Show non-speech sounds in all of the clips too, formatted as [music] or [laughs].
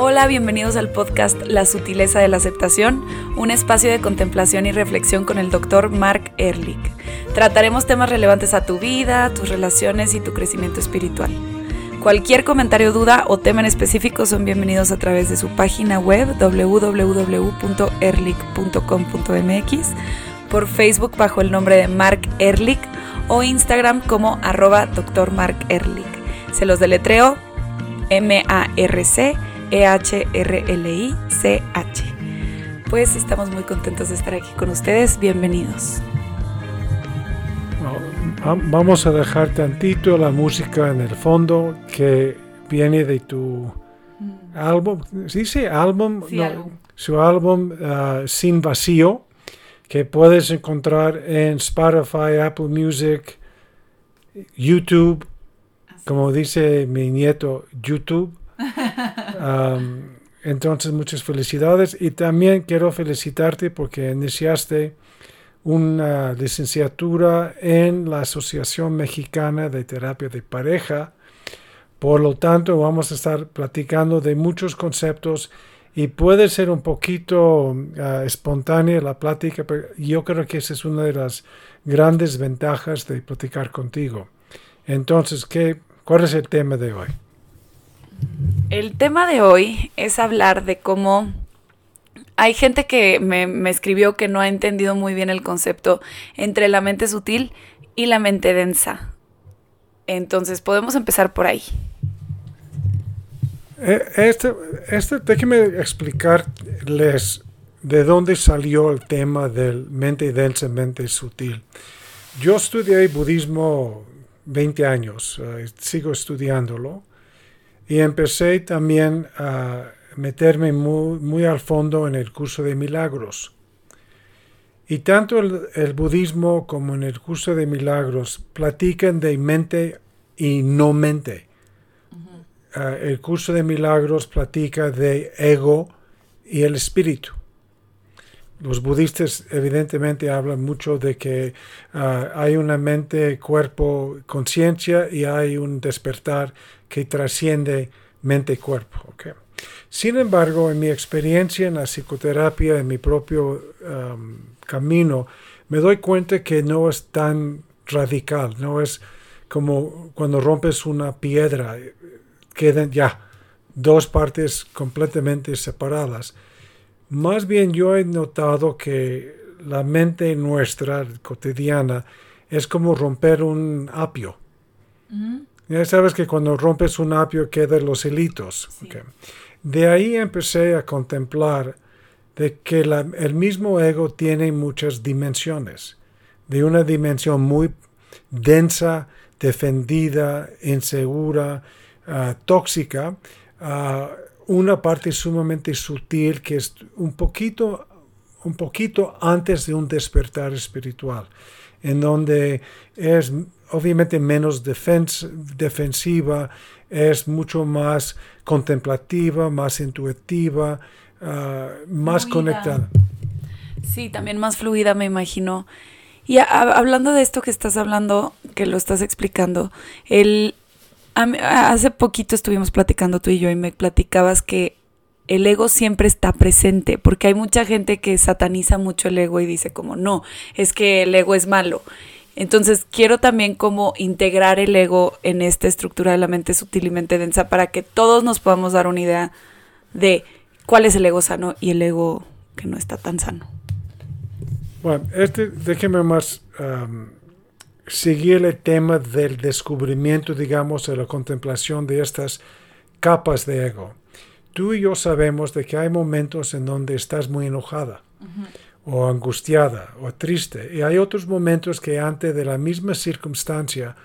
Hola, bienvenidos al podcast La sutileza de la aceptación, un espacio de contemplación y reflexión con el doctor Mark Ehrlich. Trataremos temas relevantes a tu vida, tus relaciones y tu crecimiento espiritual. Cualquier comentario, duda o tema en específico son bienvenidos a través de su página web www.erlich.com.mx, por Facebook bajo el nombre de Mark Ehrlich o Instagram como arroba Dr. Mark Ehrlich. Se los deletreo M-A-R-C E-H-R-L-I-C-H. Pues estamos muy contentos de estar aquí con ustedes. Bienvenidos. Vamos a dejar tantito la música en el fondo que viene de tu mm. álbum. ¿Sí dice álbum? Su álbum uh, Sin Vacío, que puedes encontrar en Spotify, Apple Music, YouTube, como dice mi nieto, YouTube. Entonces, muchas felicidades y también quiero felicitarte porque iniciaste una licenciatura en la Asociación Mexicana de Terapia de Pareja. Por lo tanto, vamos a estar platicando de muchos conceptos y puede ser un poquito ah, espontánea la plática, pero yo creo que esa es una de las grandes ventajas de platicar contigo. Entonces, ¿qué, ¿cuál es el tema de hoy? El tema de hoy es hablar de cómo hay gente que me, escribió que no ha entendido muy bien el concepto entre la mente sutil y la mente densa. Entonces podemos empezar por ahí. Eh, este, este, déjeme explicarles de dónde salió el tema del mente densa, mente sutil. Yo estudié budismo 20 años, eh, sigo estudiándolo, y empecé también a meterme muy, al fondo en el curso de milagros. Y tanto el, budismo como en el curso de milagros platican de mente y no mente. Ah, el curso de milagros platica de ego y el espíritu. Los budistas evidentemente hablan mucho de que ah, hay una mente, cuerpo, conciencia y hay un despertar que trasciende mente y cuerpo. Sin embargo, en mi experiencia en la psicoterapia, en mi propio camino, me doy cuenta que no es tan radical, no es como cuando rompes una piedra, quedan ya dos partes completamente separadas. Más bien yo he notado que la mente nuestra cotidiana es como romper un apio. Ya sabes que cuando rompes un apio quedan los hilitos. De ahí empecé a contemplar de que el mismo ego tiene muchas dimensiones. De una dimensión muy densa, defendida, insegura, ah, tóxica, a una parte sumamente sutil que es un poquito, un poquito antes de un despertar espiritual, en donde es obviamente menos defensiva, es mucho más contemplativa, más intuitiva, ah, más conectada. Sí, también más fluida, me imagino. Y hablando de esto que estás hablando, que lo estás explicando, el, hace poquito estuvimos platicando tú y yo y me platicabas que el ego siempre está presente, porque hay mucha gente que sataniza mucho el ego y dice como, no, es que el ego es malo. Entonces quiero también como integrar el ego en esta estructura de la mente sutil y mente densa para que todos nos podamos dar una idea de cuál es el ego sano y el ego que no está tan sano. Bueno, este, déjeme más seguir el tema del descubrimiento, digamos, de la contemplación de estas capas de ego. Tú y yo sabemos de que hay momentos en donde estás muy enojada o angustiada o triste. Y hay otros momentos que ante de la misma circunstancia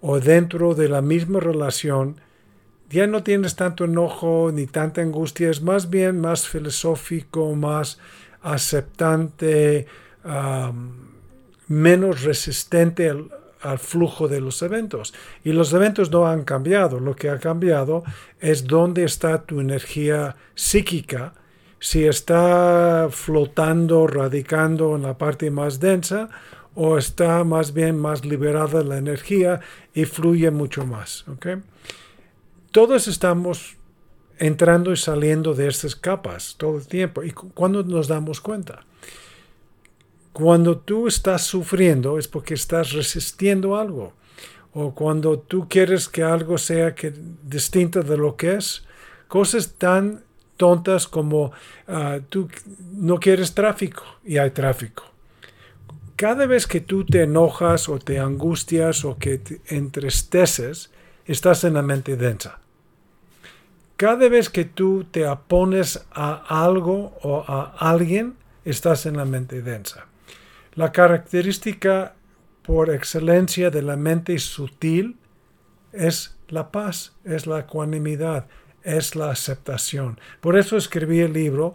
o dentro de la misma relación ya no tienes tanto enojo ni tanta angustia, es más bien más filosófico, más aceptante, menos resistente al, al, flujo de los eventos. Y los eventos no han cambiado, lo que ha cambiado es dónde está tu energía psíquica si está flotando, radicando en la parte más densa o está más bien más liberada la energía y fluye mucho más. Todos estamos entrando y saliendo de estas capas todo el tiempo. ¿Y cuando nos damos cuenta? Cuando tú estás sufriendo es porque estás resistiendo algo. O cuando tú quieres que algo sea que, distinto de lo que es. Cosas tan tontas como ah, tú no quieres tráfico y hay tráfico. Cada vez que tú te enojas o te angustias o que te entristeces, estás en la mente densa. Cada vez que tú te opones a algo o a alguien, estás en la mente densa. La característica por excelencia de la mente sutil es la paz, es la ecuanimidad, es la aceptación. Por eso escribí el libro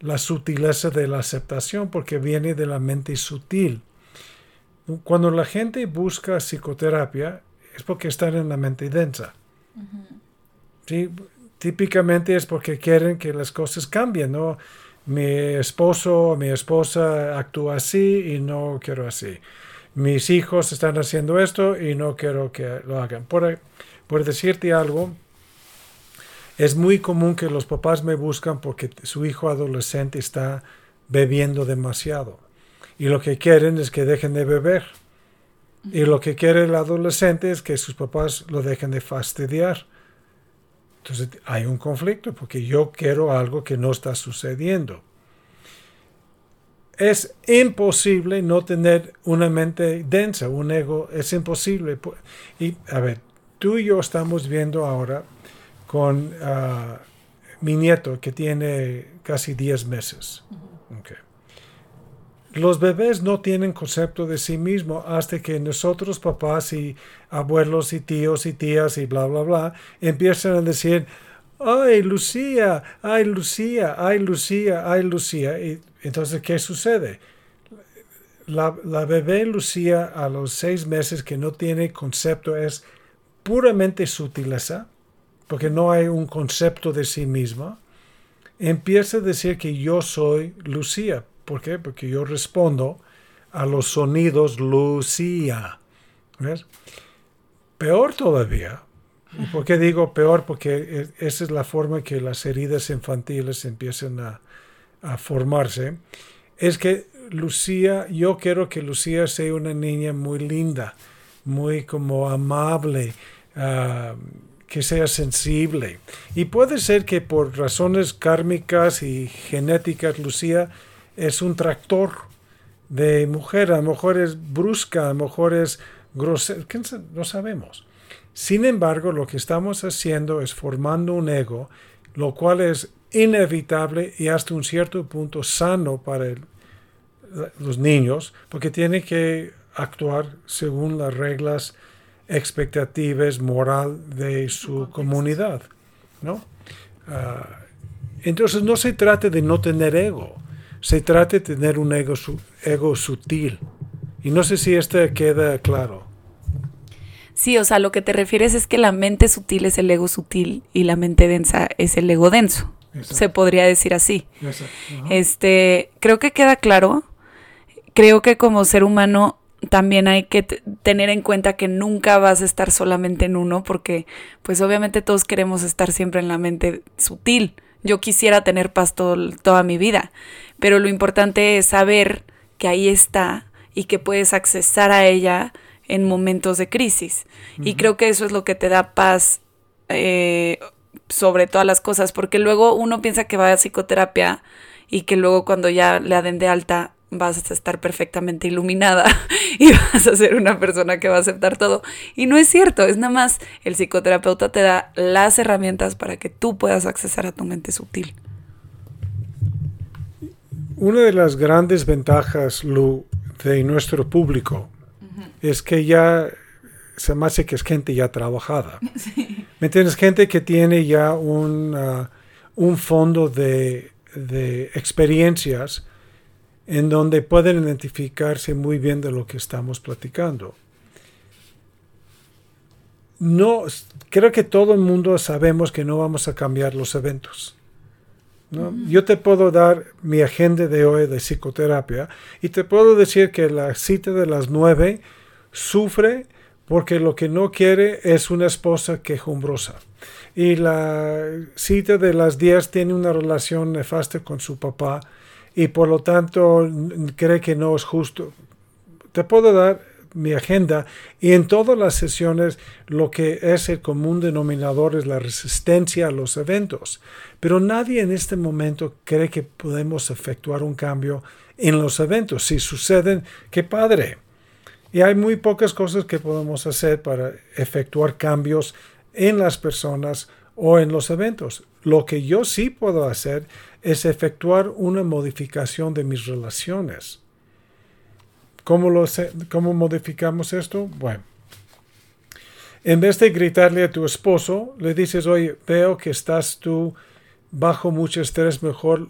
La sutileza de la aceptación, porque viene de la mente sutil. Cuando la gente busca psicoterapia, es porque están en la mente densa. ¿Sí? Típicamente es porque quieren que las cosas cambien, ¿no? Mi esposo o mi esposa actúa así y no quiero así. Mis hijos están haciendo esto y no quiero que lo hagan. Por, por decirte algo, es muy común que los papás me buscan porque su hijo adolescente está bebiendo demasiado. Y lo que quieren es que dejen de beber. Y lo que quiere el adolescente es que sus papás lo dejen de fastidiar. Entonces hay un conflicto porque yo quiero algo que no está sucediendo. Es imposible no tener una mente densa, un ego, es imposible. Y a ver, tú y yo estamos viendo ahora con ah, mi nieto que tiene casi 10 meses. Los bebés no tienen concepto de sí mismo hasta que nosotros, papás y abuelos y tíos y tías y bla, bla, bla, empiezan a decir, ay, Lucía, ay, Lucía, ay, Lucía, ay, Lucía. Y entonces, ¿qué sucede? La, la bebé Lucía a los seis meses que no tiene concepto es puramente sutileza, porque no hay un concepto de sí misma, empieza a decir que yo soy Lucía, ¿Por qué? Porque yo respondo a los sonidos Lucía. ¿Ves? Peor todavía. ¿Y por qué digo peor? Porque esa es la forma que las heridas infantiles empiezan a, formarse. Es que Lucía, yo quiero que Lucía sea una niña muy linda, muy como amable, ah, que sea sensible. Y puede ser que por razones kármicas y genéticas, Lucía es un tractor de mujer, a lo mejor es brusca, a lo mejor es grosera, no sabemos. Sin embargo, lo que estamos haciendo es formando un ego, lo cual es inevitable y hasta un cierto punto sano para los niños, porque tiene que actuar según las reglas expectativas moral de su comunidad, ¿no? Ah, entonces no se trata de no tener ego, se trata de tener un ego, ego sutil. Y no sé si esto queda claro. Sí, o sea, lo que te refieres es que la mente sutil es el ego sutil y la mente densa es el ego denso. Se podría decir así. Este, creo que queda claro. Creo que como ser humano también hay que tener en cuenta que nunca vas a estar solamente en uno, porque pues obviamente todos queremos estar siempre en la mente sutil. Yo quisiera tener paz toda mi vida, pero lo importante es saber que ahí está y que puedes accesar a ella en momentos de crisis. Y creo que eso es lo que te da paz eh, sobre todas las cosas, porque luego uno piensa que va a psicoterapia y que luego cuando ya le den de alta vas a estar perfectamente iluminada [laughs] y vas a ser una persona que va a aceptar todo. Y no es cierto, es nada más el psicoterapeuta te da las herramientas para que tú puedas accesar a tu mente sutil. Una de las grandes ventajas, Lu, de nuestro público es que ya se me hace que es gente ya trabajada. [laughs] ¿Me entiendes? Gente que tiene ya un, uh, un fondo de, de experiencias en donde pueden identificarse muy bien de lo que estamos platicando. No, creo que todo el mundo sabemos que no vamos a cambiar los eventos. Yo te puedo dar mi agenda de hoy de psicoterapia y te puedo decir que la cita de las nueve sufre porque lo que no quiere es una esposa quejumbrosa. Y la cita de las 10 tiene una relación nefasta con su papá y por lo tanto cree que no es justo. Te puedo dar mi agenda y en todas las sesiones lo que es el común denominador es la resistencia a los eventos. Pero nadie en este momento cree que podemos efectuar un cambio en los eventos. Si suceden, qué padre. Y hay muy pocas cosas que podemos hacer para efectuar cambios en las personas o en los eventos. Lo que yo sí puedo hacer es efectuar una modificación de mis relaciones. ¿Cómo, lo ¿Cómo modificamos esto? Bueno, en vez de gritarle a tu esposo, le dices, oye, veo que estás tú bajo mucho estrés, mejor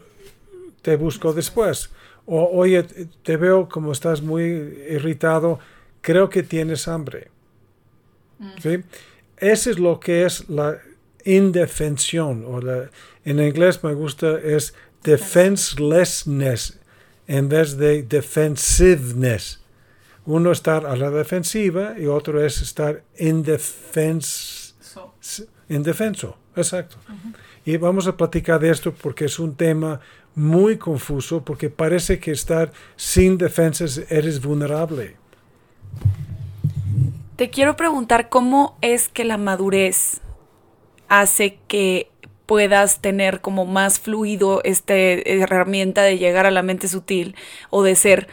te busco después. O, oye, te veo como estás muy irritado, creo que tienes hambre. Mm. ¿Sí? Eso es lo que es la indefensión, o la, en inglés me gusta es defenselessness en vez de defensiveness. Uno estar a la defensiva y otro es estar indefenso. indefenso. Exacto. Y vamos a platicar de esto porque es un tema muy confuso, porque parece que estar sin defensas eres vulnerable. Te quiero preguntar cómo es que la madurez hace que puedas tener como más fluido esta herramienta de llegar a la mente sutil o de ser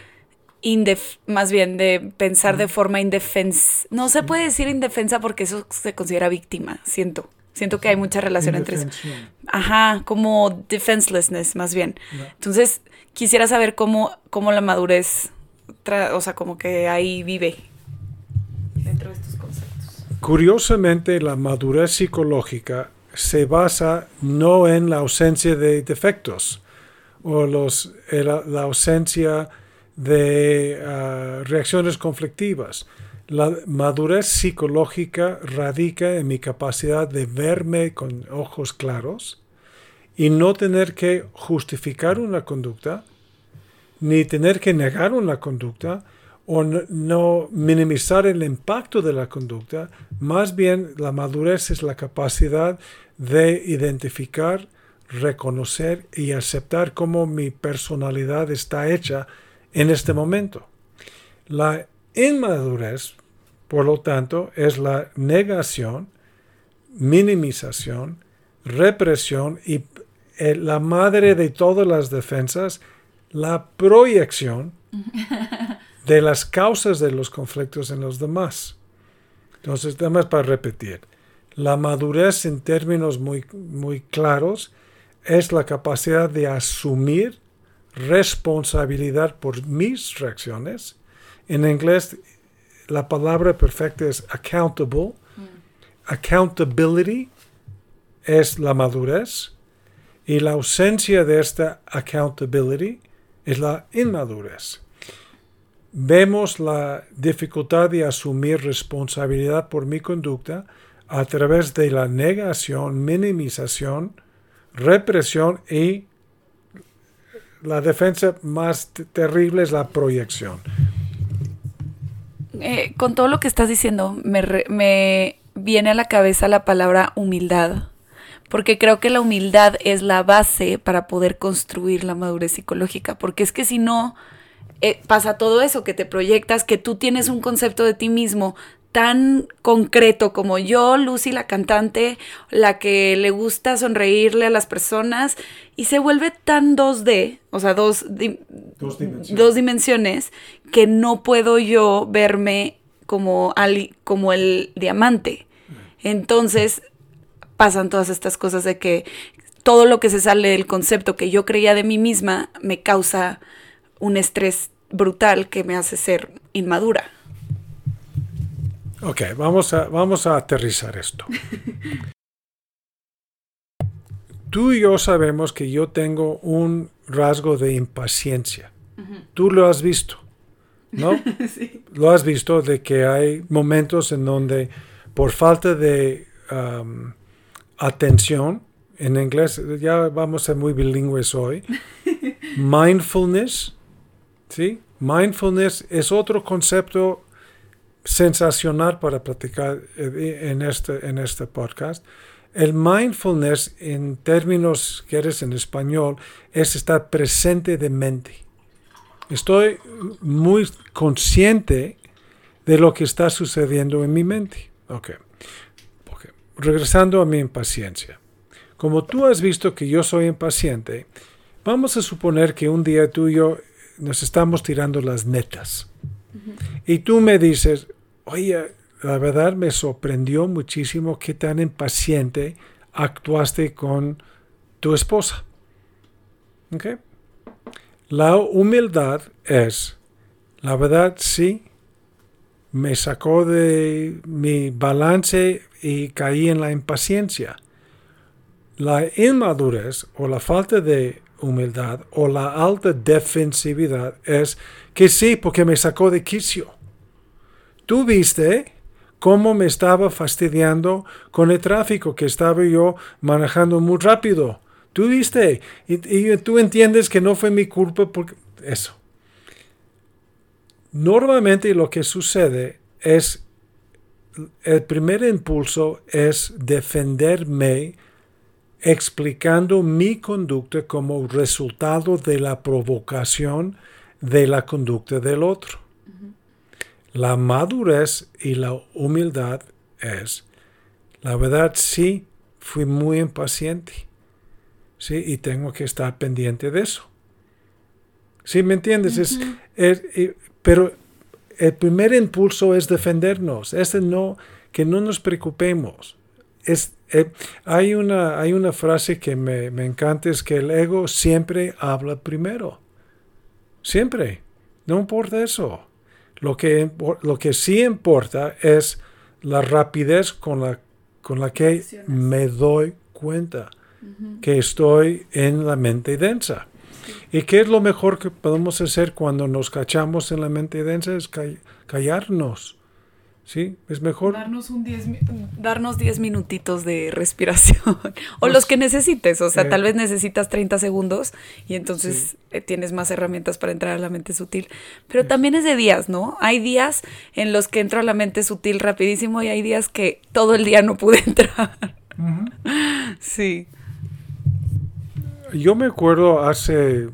indef más bien de pensar de forma indefensa. No se puede decir indefensa porque eso se considera víctima, siento. Siento que hay mucha relación entre eso. Ajá, como defenselessness más bien. Entonces, quisiera saber cómo, cómo la madurez, o sea, como que ahí vive dentro de estos conceptos. Curiosamente, la madurez psicológica se basa no en la ausencia de defectos o los, la ausencia de ah, reacciones conflictivas. La madurez psicológica radica en mi capacidad de verme con ojos claros y no tener que justificar una conducta, ni tener que negar una conducta, o no, minimizar el impacto de la conducta, más bien la madurez es la capacidad de identificar, reconocer y aceptar cómo mi personalidad está hecha en este momento. La inmadurez, por lo tanto, es la negación, minimización, represión y eh, la madre de todas las defensas, la proyección [laughs] de las causas de los conflictos en los demás. Entonces, más para repetir, la madurez en términos muy, muy claros es la capacidad de asumir responsabilidad por mis reacciones. En inglés, la palabra perfecta es accountable. Mm. Accountability es la madurez y la ausencia de esta accountability es la inmadurez vemos la dificultad de asumir responsabilidad por mi conducta a través de la negación, minimización, represión y la defensa más terrible es la proyección. Eh, con todo lo que estás diciendo, me, me viene a la cabeza la palabra humildad, porque creo que la humildad es la base para poder construir la madurez psicológica, porque es que si no, eh, pasa todo eso, que te proyectas, que tú tienes un concepto de ti mismo tan concreto como yo, Lucy, la cantante, la que le gusta sonreírle a las personas, y se vuelve tan 2D, o sea, dos, dos, dimensiones. que no puedo yo verme como, como el diamante. Entonces pasan todas estas cosas de que todo lo que se sale del concepto que yo creía de mí misma me causa un estrés brutal que me hace ser inmadura. Ok, vamos a, vamos a aterrizar esto. [laughs] Tú y yo sabemos que yo tengo un rasgo de impaciencia. Tú lo has visto, ¿no? [laughs] sí. Lo has visto de que hay momentos en donde por falta de um, atención, en inglés ya vamos a ser muy bilingües hoy, [laughs] mindfulness, ¿sí? Mindfulness es otro concepto sensacional para practicar eh, en este, en este podcast. El mindfulness, en términos que eres en español, es estar presente de mente. Estoy muy consciente de lo que está sucediendo en mi mente. Ok. okay. Regresando a mi impaciencia. Como tú has visto que yo soy impaciente, vamos a suponer que un día tú y nos estamos tirando las netas. Y tú me dices, oye, la verdad me sorprendió muchísimo qué tan impaciente actuaste con tu esposa. ¿Okay? La humildad es, la verdad sí, me sacó de mi balance y caí en la impaciencia. La inmadurez o la falta de humildad o la alta defensividad es que sí, porque me sacó de quicio. Tú viste cómo me estaba fastidiando con el tráfico que estaba yo manejando muy rápido. Tú viste, y, tú entiendes que no fue mi culpa porque eso. Normalmente lo que sucede es, el primer impulso es defenderme explicando mi conducta como resultado de la provocación de la conducta del otro. La madurez y la humildad es, la verdad sí, fui muy impaciente ¿sí? Y tengo que estar pendiente de eso. ¿Sí me entiendes? es, pero el primer impulso es defendernos, es no, que no nos preocupemos. Es, eh, hay, una, hay una frase que me, encanta, es que el ego siempre habla primero. Siempre. No importa eso. Lo que, lo que sí importa es la rapidez con la, con la que me doy cuenta que estoy en la mente densa. ¿Y qué es lo mejor que podemos hacer cuando nos cachamos en la mente densa? Es callarnos. ¿Sí? Es mejor. Darnos, un diez, darnos diez minutitos de respiración. [laughs] o los que necesites. O sea, tal eh. vez necesitas 30 segundos y entonces eh, tienes más herramientas para entrar a la mente sutil. Pero también es de días, ¿no? Hay días en los que entro a la mente sutil rapidísimo y hay días que todo el día no pude [laughs] entrar. Sí. Yo me acuerdo hace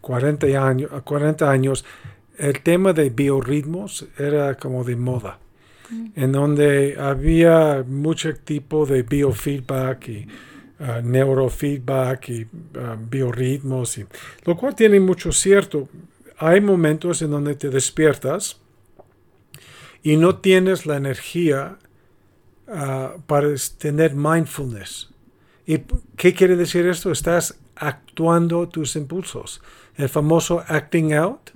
40, años, 40 años, el tema de biorritmos era como de moda, mm. en donde había mucho tipo de biofeedback y uh, neurofeedback y uh, biorritmos, y, lo cual tiene mucho cierto. Hay momentos en donde te despiertas y no tienes la energía uh, para tener mindfulness. ¿Y qué quiere decir esto? Estás actuando tus impulsos. El famoso acting out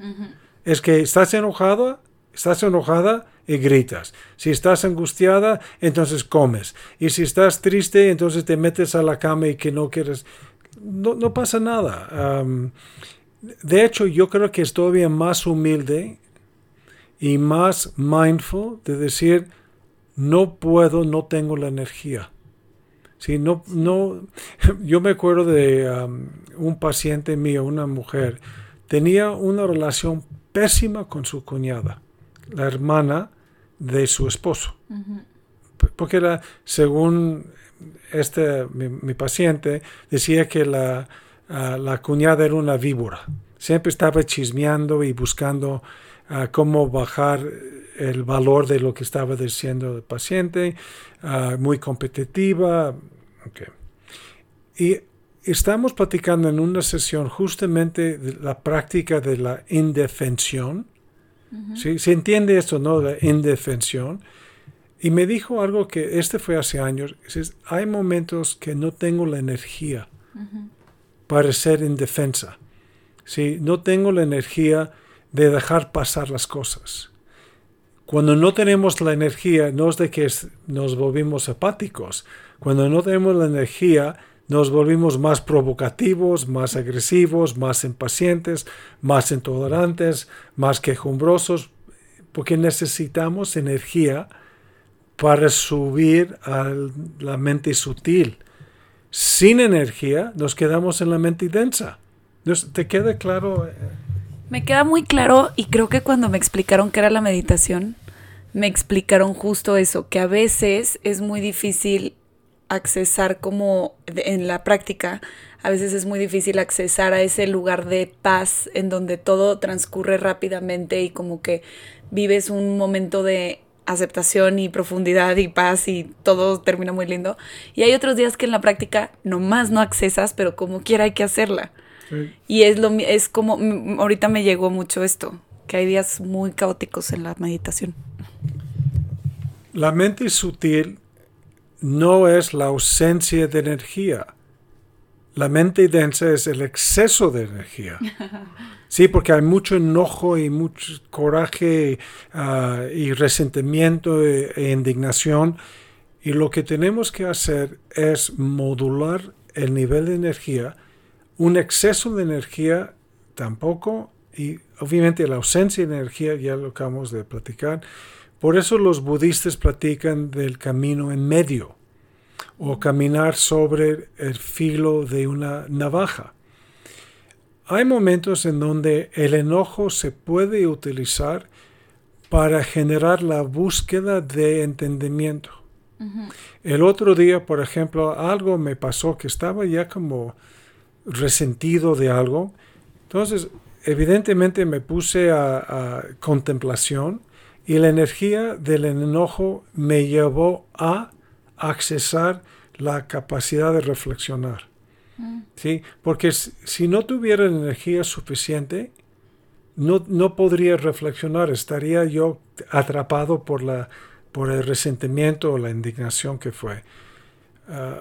es que estás enojado, estás enojada y gritas. Si estás angustiada, entonces comes. Y si estás triste, entonces te metes a la cama y que no quieres. No, pasa nada. de hecho, yo creo que es todavía más humilde y más mindful de decir, no puedo, no tengo la energía. Sí, no, no, [laughs] yo me acuerdo de un paciente mío, una mujer, tenía una relación pésima con su cuñada, la hermana de su esposo. Porque era, según este, mi, paciente, decía que la, uh, la, cuñada era una víbora. Siempre estaba chismeando y buscando uh, cómo bajar el valor de lo que estaba diciendo el paciente, muy competitiva, y estamos platicando en una sesión justamente de la práctica de la indefensión. ¿Se entiende esto, no? La indefensión. Y me dijo algo que este fue hace años. hay momentos que no tengo la energía para ser indefensa. ¿sí? No tengo la energía de dejar pasar las cosas. Cuando no tenemos la energía, no es de que nos volvimos apáticos, cuando no tenemos la energía, nos volvimos más provocativos, más agresivos, más impacientes, más intolerantes, más quejumbrosos, porque necesitamos energía para subir a la mente sutil. Sin energía nos quedamos en la mente densa. ¿Te queda claro? Me queda muy claro y creo que cuando me explicaron qué era la meditación, me explicaron justo eso, que a veces es muy difícil accesar como en la práctica, a veces es muy difícil accesar a ese lugar de paz en donde todo transcurre rápidamente y como que vives un momento de aceptación y profundidad y paz y todo termina muy lindo. Y hay otros días que en la práctica nomás no accesas, pero como quiera hay que hacerla. Y es, lo, es como, ahorita me llegó mucho esto, que hay días muy caóticos en la meditación. La mente sutil no es la ausencia de energía. La mente densa es el exceso de energía. [laughs] Sí, porque hay mucho enojo y mucho coraje ah, y resentimiento e, e, indignación. Y lo que tenemos que hacer es modular el nivel de energía. Un exceso de energía tampoco. Y obviamente la ausencia de energía ya lo acabamos de platicar. Por eso los budistas platican del camino en medio o caminar sobre el filo de una navaja. Hay momentos en donde el enojo se puede utilizar para generar la búsqueda de entendimiento. El otro día, por ejemplo, algo me pasó que estaba ya como resentido de algo. Entonces, evidentemente me puse a, a contemplación y la energía del enojo me llevó a accesar la capacidad de reflexionar. Mm. ¿sí? Porque si no tuviera energía suficiente, no, no podría reflexionar, estaría yo atrapado por, la, por el resentimiento o la indignación que fue. Ah,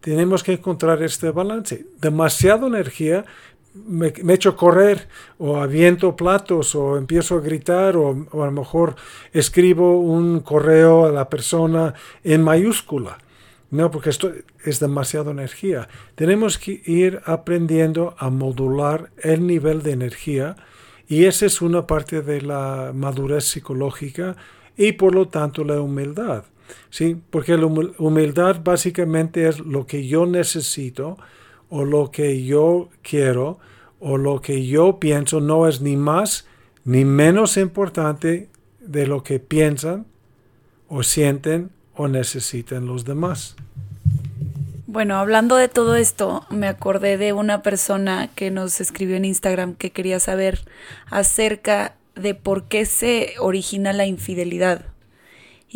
tenemos que encontrar este balance. Demasiada energía me, echo correr o aviento platos o empiezo a gritar o, a lo mejor escribo un correo a la persona en mayúscula. No, porque esto es demasiada energía. Tenemos que ir aprendiendo a modular el nivel de energía y esa es una parte de la madurez psicológica y por lo tanto la humildad. ¿sí? Porque la humildad básicamente es lo que yo necesito o lo que yo quiero o lo que yo pienso no es ni más ni menos importante de lo que piensan o sienten o necesitan los demás. Bueno, hablando de todo esto, me acordé de una persona que nos escribió en Instagram que quería saber acerca de por qué se origina la infidelidad.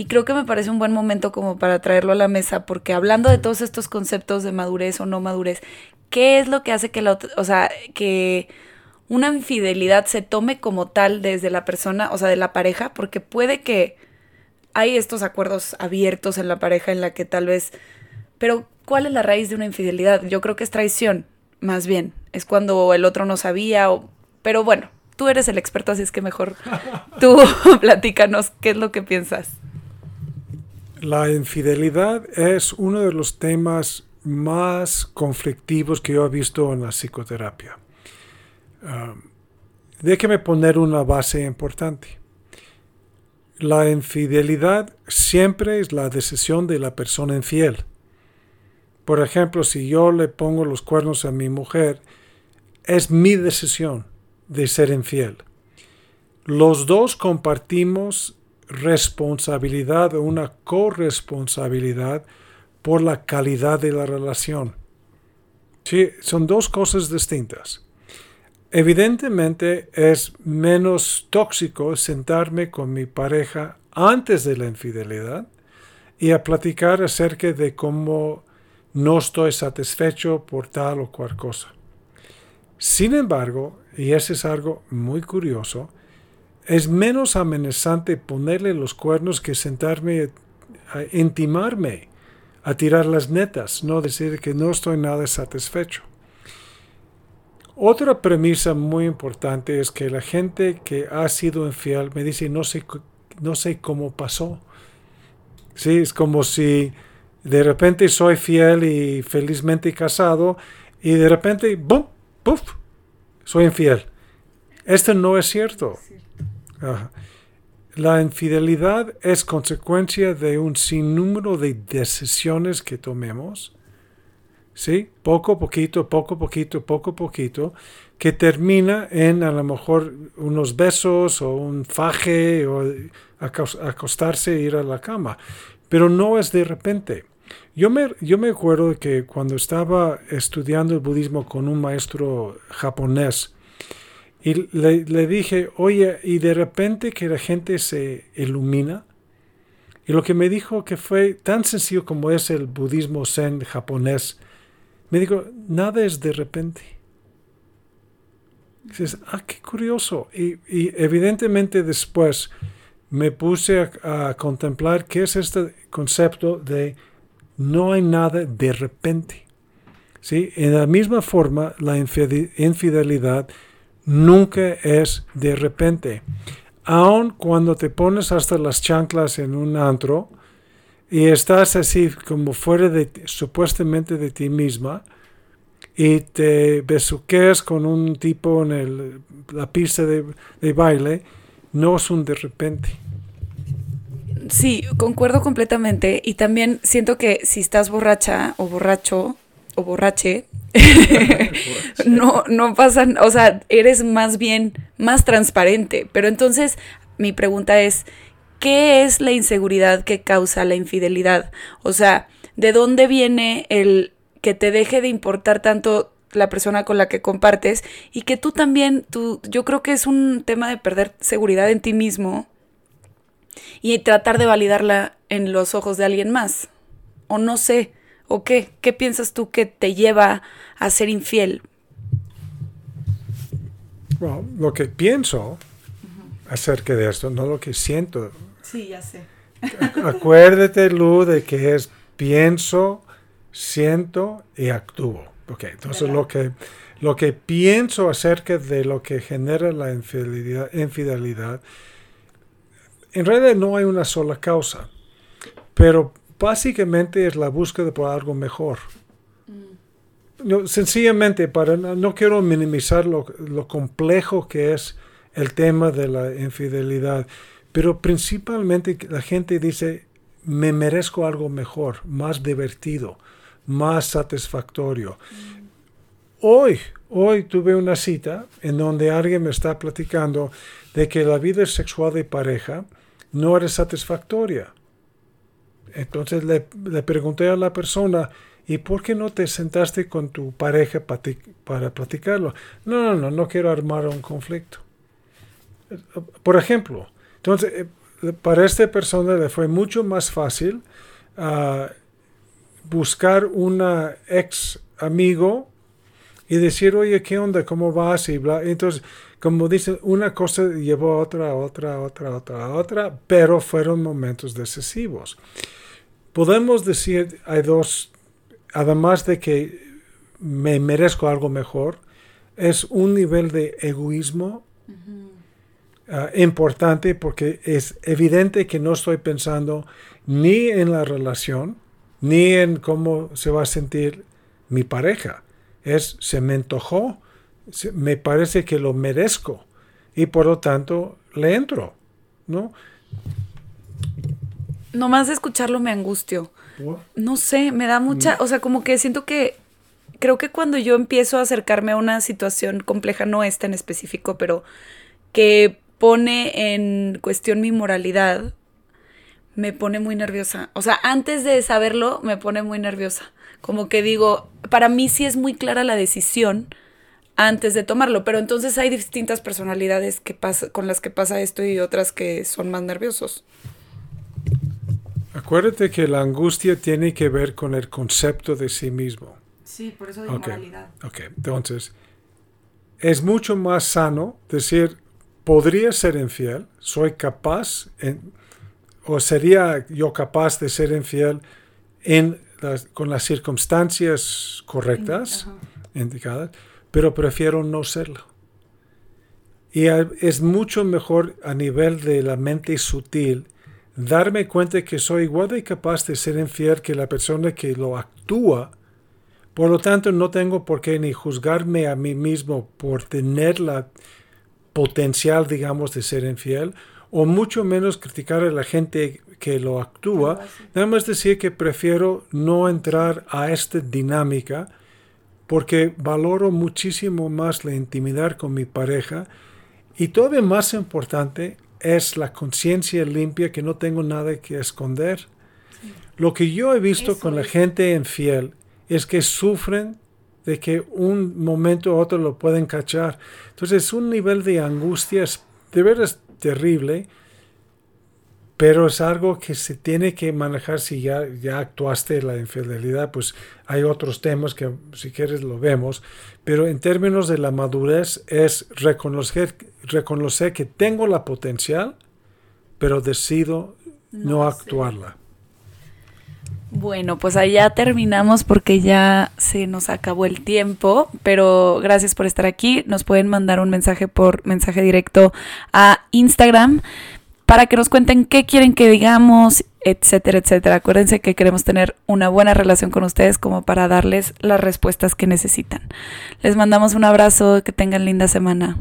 Y creo que me parece un buen momento como para traerlo a la mesa, porque hablando de todos estos conceptos de madurez o no madurez, ¿qué es lo que hace que la o sea, que una infidelidad se tome como tal desde la persona, o sea, de la pareja? Porque puede que hay estos acuerdos abiertos en la pareja en la que tal vez, pero ¿cuál es la raíz de una infidelidad? Yo creo que es traición, más bien. Es cuando el otro no sabía, o, pero bueno, tú eres el experto, así es que mejor tú [laughs] platícanos qué es lo que piensas. La infidelidad es uno de los temas más conflictivos que yo he visto en la psicoterapia. Déjeme poner una base importante. La infidelidad siempre es la decisión de la persona infiel. Por ejemplo, si yo le pongo los cuernos a mi mujer, es mi decisión de ser infiel. Los dos compartimos responsabilidad o una corresponsabilidad por la calidad de la relación. Sí, son dos cosas distintas. Evidentemente es menos tóxico sentarme con mi pareja antes de la infidelidad y a platicar acerca de cómo no estoy satisfecho por tal o cual cosa. Sin embargo, y ese es algo muy curioso, es menos amenazante ponerle los cuernos que sentarme a intimarme, a tirar las netas, no decir que no estoy nada satisfecho. Otra premisa muy importante es que la gente que ha sido infiel me dice no sé, no sé cómo pasó. Sí, es como si de repente soy fiel y felizmente casado y de repente, ¡bum! ¡puf! Soy infiel. Esto no es cierto. La infidelidad es consecuencia de un sinnúmero de decisiones que tomemos ¿sí? Poco poquito, poco poquito, poco a poquito, que termina en a lo mejor unos besos o un faje o acostarse e ir a la cama. Pero no es de repente. Yo me, yo me acuerdo que cuando estaba estudiando el budismo con un maestro japonés, y le, dije, oye, y de repente que la gente se ilumina. Y lo que me dijo que fue tan sencillo como es el budismo zen japonés, me dijo, nada es de repente. dices, ah, qué curioso. Y, y, evidentemente después me puse a, a contemplar qué es este concepto de no hay nada de repente. ¿Sí? En la misma forma, la infidelidad nunca es de repente. Aun cuando te pones hasta las chanclas en un antro y estás así como fuera supuestamente de ti misma y te besuqueas con un tipo en la pista de, de baile, no es un de repente. Sí, concuerdo completamente. Y también siento que si estás borracha o borracho o borrache, [laughs] no, no pasan, o sea, eres más bien más transparente. Pero entonces mi pregunta es, ¿qué es la inseguridad que causa la infidelidad? O sea, ¿de dónde viene el que te deje de importar tanto la persona con la que compartes y que tú también, tú, yo creo que es un tema de perder seguridad en ti mismo y tratar de validarla en los ojos de alguien más. O no sé, ¿o qué? ¿Qué piensas tú que te lleva a ser infiel? Bueno, lo que pienso acerca de esto, no lo que siento. Sí, ya sé. Acuérdate, Lu, de que es pienso, siento y actúo. Ok, entonces lo que, lo que pienso acerca de lo que genera la infidelidad, infidelidad en realidad no hay una sola causa, pero básicamente es la búsqueda por algo mejor. Mm. sencillamente, para, no quiero minimizar lo, complejo que es el tema de la infidelidad, pero principalmente la gente dice, me merezco algo mejor, más divertido, más satisfactorio. Mm. Hoy, hoy tuve una cita en donde alguien me está platicando de que la vida sexual de pareja no era satisfactoria. Entonces le, pregunté a la persona, ¿y por qué no te sentaste con tu pareja para platicarlo? No, no, no, no quiero armar un conflicto. Por ejemplo, entonces, eh, para esta persona le fue mucho más fácil ah, buscar una ex amigo y decir, oye, ¿qué onda? ¿Cómo vas? Y bla. Entonces, como dice, una cosa llevó a otra, otra, otra, otra, otra, pero fueron momentos decisivos. Podemos decir, hay dos, además de que me merezco algo mejor, es un nivel de egoísmo ah, importante porque es evidente que no estoy pensando ni en la relación, ni en cómo se va a sentir mi pareja. Es, se me antojó, me parece que lo merezco y por lo tanto le entro, ¿no? Nomás de escucharlo me angustio. No sé, me da mucha, mm. o sea, como que siento que creo que cuando yo empiezo a acercarme a una situación compleja, no esta en específico, pero que pone en cuestión mi moralidad, me pone muy nerviosa. O sea, antes de saberlo, me pone muy nerviosa. Como que digo, para mí sí es muy clara la decisión, antes de tomarlo, pero entonces hay distintas personalidades que pasa, con las que pasa esto y otras que son más nerviosos. Acuérdate que la angustia tiene que ver con el concepto de sí mismo. Sí, por eso de moralidad. Ok, entonces, es mucho más sano decir, podría ser infiel, soy capaz, o sería yo capaz de ser infiel en con las circunstancias correctas, indicadas, pero prefiero no serlo. Y es mucho mejor a nivel de la mente sutil darme cuenta que soy igual de capaz de ser infiel que la persona que lo actúa. Por lo tanto, no tengo por qué ni juzgarme a mí mismo por tener la potencial, digamos, de ser infiel, o mucho menos criticar a la gente que lo actúa, nada más decir que prefiero no entrar a esta dinámica porque valoro muchísimo más la intimidad con mi pareja y todavía más importante es la conciencia limpia que no tengo nada que esconder. Lo que yo he visto con la gente infiel es que sufren de que un momento u otro lo pueden cachar. Entonces es un nivel de angustia de veras terrible pero es algo que se tiene que manejar si ya, ya actuaste la infidelidad, pues hay otros temas que si quieres lo vemos, pero en términos de la madurez es reconocer, reconocer que tengo la potencial, pero decido no, actuarla. Bueno, pues allá terminamos porque ya se nos acabó el tiempo, pero gracias por estar aquí. Nos pueden mandar un mensaje por mensaje directo a Instagram para que nos cuenten qué quieren que digamos, etcétera, etcétera. Acuérdense que queremos tener una buena relación con ustedes como para darles las respuestas que necesitan. Les mandamos un abrazo, que tengan linda semana.